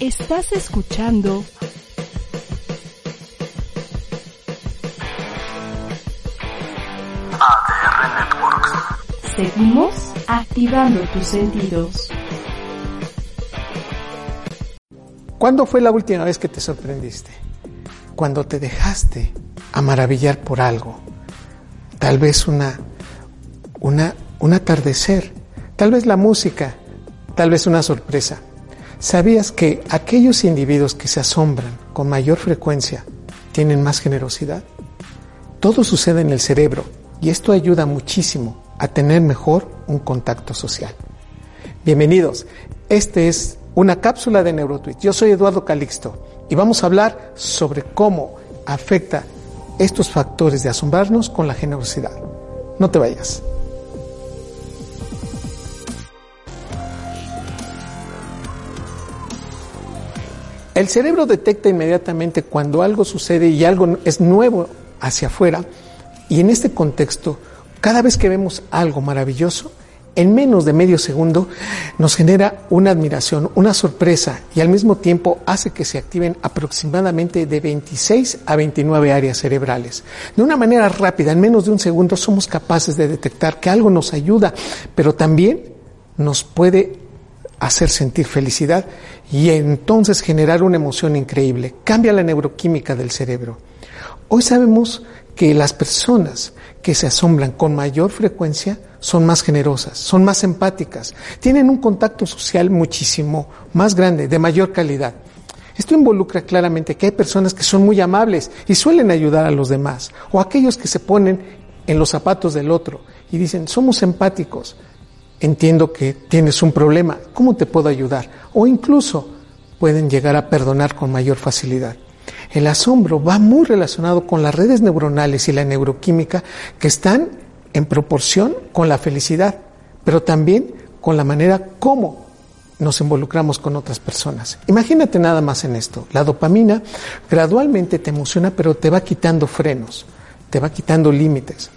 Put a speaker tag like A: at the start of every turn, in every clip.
A: Estás escuchando
B: ADR Networks.
A: Seguimos activando tus sentidos.
C: ¿Cuándo fue la última vez que te sorprendiste? Cuando te dejaste a maravillar por algo. Tal vez una, una, un atardecer, tal vez la música, tal vez una sorpresa. ¿Sabías que aquellos individuos que se asombran con mayor frecuencia tienen más generosidad? Todo sucede en el cerebro y esto ayuda muchísimo a tener mejor un contacto social. Bienvenidos, este es una cápsula de NeuroTweet. Yo soy Eduardo Calixto y vamos a hablar sobre cómo afecta estos factores de asombrarnos con la generosidad. No te vayas. El cerebro detecta inmediatamente cuando algo sucede y algo es nuevo hacia afuera y en este contexto, cada vez que vemos algo maravilloso, en menos de medio segundo nos genera una admiración, una sorpresa y al mismo tiempo hace que se activen aproximadamente de 26 a 29 áreas cerebrales. De una manera rápida, en menos de un segundo, somos capaces de detectar que algo nos ayuda, pero también nos puede hacer sentir felicidad y entonces generar una emoción increíble. Cambia la neuroquímica del cerebro. Hoy sabemos que las personas que se asombran con mayor frecuencia son más generosas, son más empáticas, tienen un contacto social muchísimo más grande, de mayor calidad. Esto involucra claramente que hay personas que son muy amables y suelen ayudar a los demás, o aquellos que se ponen en los zapatos del otro y dicen, somos empáticos, entiendo que tienes un problema, ¿cómo te puedo ayudar? O incluso pueden llegar a perdonar con mayor facilidad. El asombro va muy relacionado con las redes neuronales y la neuroquímica que están en proporción con la felicidad, pero también con la manera como nos involucramos con otras personas. Imagínate nada más en esto. La dopamina gradualmente te emociona, pero te va quitando frenos, te va quitando límites.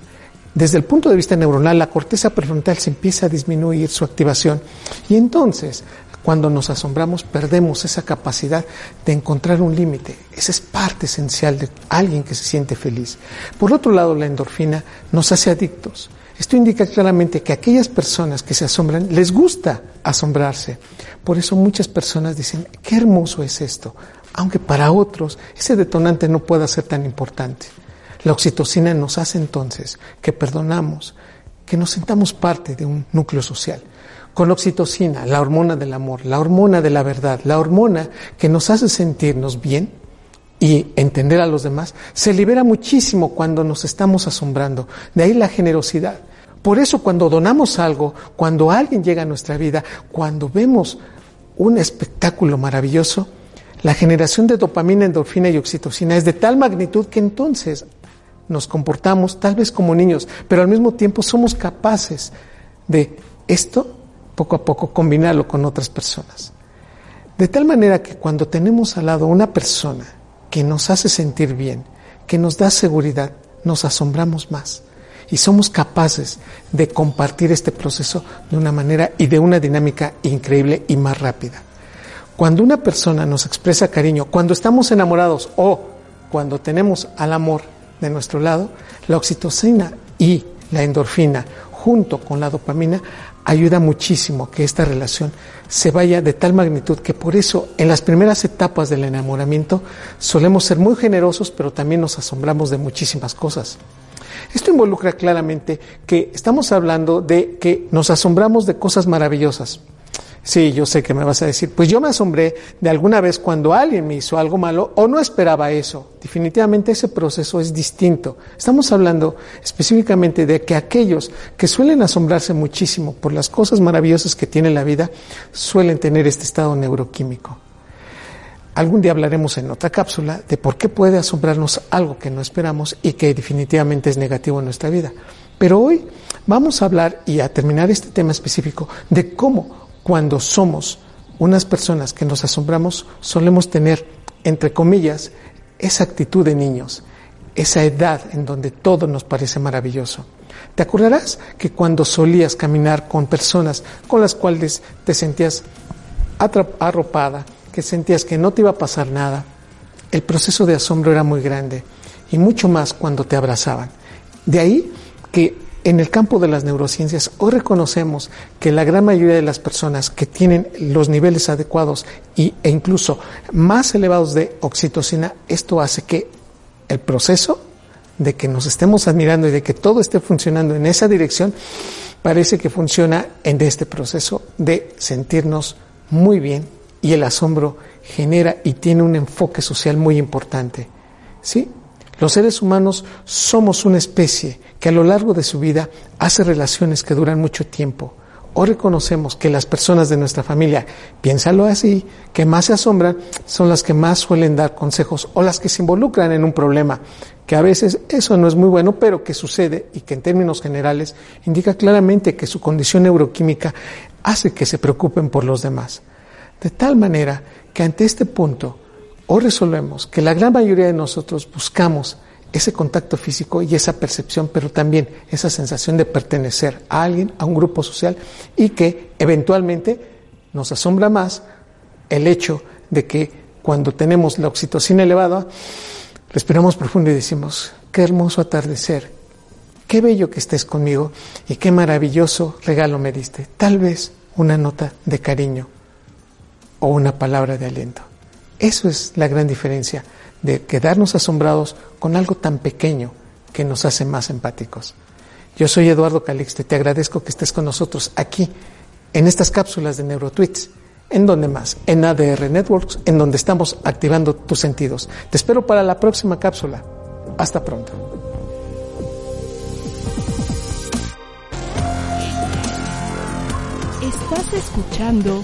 C: Desde el punto de vista neuronal, la corteza prefrontal se empieza a disminuir su activación y entonces cuando nos asombramos perdemos esa capacidad de encontrar un límite. Esa es parte esencial de alguien que se siente feliz. Por otro lado, la endorfina nos hace adictos. Esto indica claramente que aquellas personas que se asombran les gusta asombrarse. Por eso muchas personas dicen, qué hermoso es esto, aunque para otros ese detonante no pueda ser tan importante. La oxitocina nos hace entonces que perdonamos, que nos sentamos parte de un núcleo social. Con oxitocina, la hormona del amor, la hormona de la verdad, la hormona que nos hace sentirnos bien y entender a los demás, se libera muchísimo cuando nos estamos asombrando. De ahí la generosidad. Por eso cuando donamos algo, cuando alguien llega a nuestra vida, cuando vemos un espectáculo maravilloso, la generación de dopamina, endorfina y oxitocina es de tal magnitud que entonces nos comportamos tal vez como niños, pero al mismo tiempo somos capaces de esto poco a poco combinarlo con otras personas. De tal manera que cuando tenemos al lado una persona que nos hace sentir bien, que nos da seguridad, nos asombramos más y somos capaces de compartir este proceso de una manera y de una dinámica increíble y más rápida. Cuando una persona nos expresa cariño, cuando estamos enamorados o cuando tenemos al amor de nuestro lado, la oxitocina y la endorfina junto con la dopamina ayuda muchísimo a que esta relación se vaya de tal magnitud que por eso en las primeras etapas del enamoramiento solemos ser muy generosos, pero también nos asombramos de muchísimas cosas. Esto involucra claramente que estamos hablando de que nos asombramos de cosas maravillosas. Sí, yo sé que me vas a decir, pues yo me asombré de alguna vez cuando alguien me hizo algo malo o no esperaba eso. Definitivamente ese proceso es distinto. Estamos hablando específicamente de que aquellos que suelen asombrarse muchísimo por las cosas maravillosas que tiene la vida suelen tener este estado neuroquímico. Algún día hablaremos en otra cápsula de por qué puede asombrarnos algo que no esperamos y que definitivamente es negativo en nuestra vida. Pero hoy vamos a hablar y a terminar este tema específico de cómo cuando somos unas personas que nos asombramos, solemos tener, entre comillas, esa actitud de niños, esa edad en donde todo nos parece maravilloso. ¿Te acordarás que cuando solías caminar con personas con las cuales te sentías arropada, que sentías que no te iba a pasar nada, el proceso de asombro era muy grande y mucho más cuando te abrazaban. De ahí que en el campo de las neurociencias hoy reconocemos que la gran mayoría de las personas que tienen los niveles adecuados y, e incluso más elevados de oxitocina, esto hace que el proceso de que nos estemos admirando y de que todo esté funcionando en esa dirección, parece que funciona en este proceso de sentirnos muy bien y el asombro genera y tiene un enfoque social muy importante. ¿Sí? Los seres humanos somos una especie que a lo largo de su vida hace relaciones que duran mucho tiempo. O reconocemos que las personas de nuestra familia, piénsalo así, que más se asombran, son las que más suelen dar consejos o las que se involucran en un problema, que a veces eso no es muy bueno, pero que sucede y que en términos generales indica claramente que su condición neuroquímica hace que se preocupen por los demás. De tal manera que ante este punto, hoy resolvemos que la gran mayoría de nosotros buscamos ese contacto físico y esa percepción, pero también esa sensación de pertenecer a alguien, a un grupo social y que eventualmente nos asombra más el hecho de que cuando tenemos la oxitocina elevada, respiramos profundo y decimos, qué hermoso atardecer, qué bello que estés conmigo y qué maravilloso regalo me diste. Tal vez una nota de cariño o una palabra de aliento. Eso es la gran diferencia de quedarnos asombrados con algo tan pequeño que nos hace más empáticos. Yo soy Eduardo Calixte, te agradezco que estés con nosotros aquí en estas cápsulas de NeuroTweets. ¿En donde más? En ADR Networks, en donde estamos activando tus sentidos. Te espero para la próxima cápsula. Hasta pronto.
A: Estás escuchando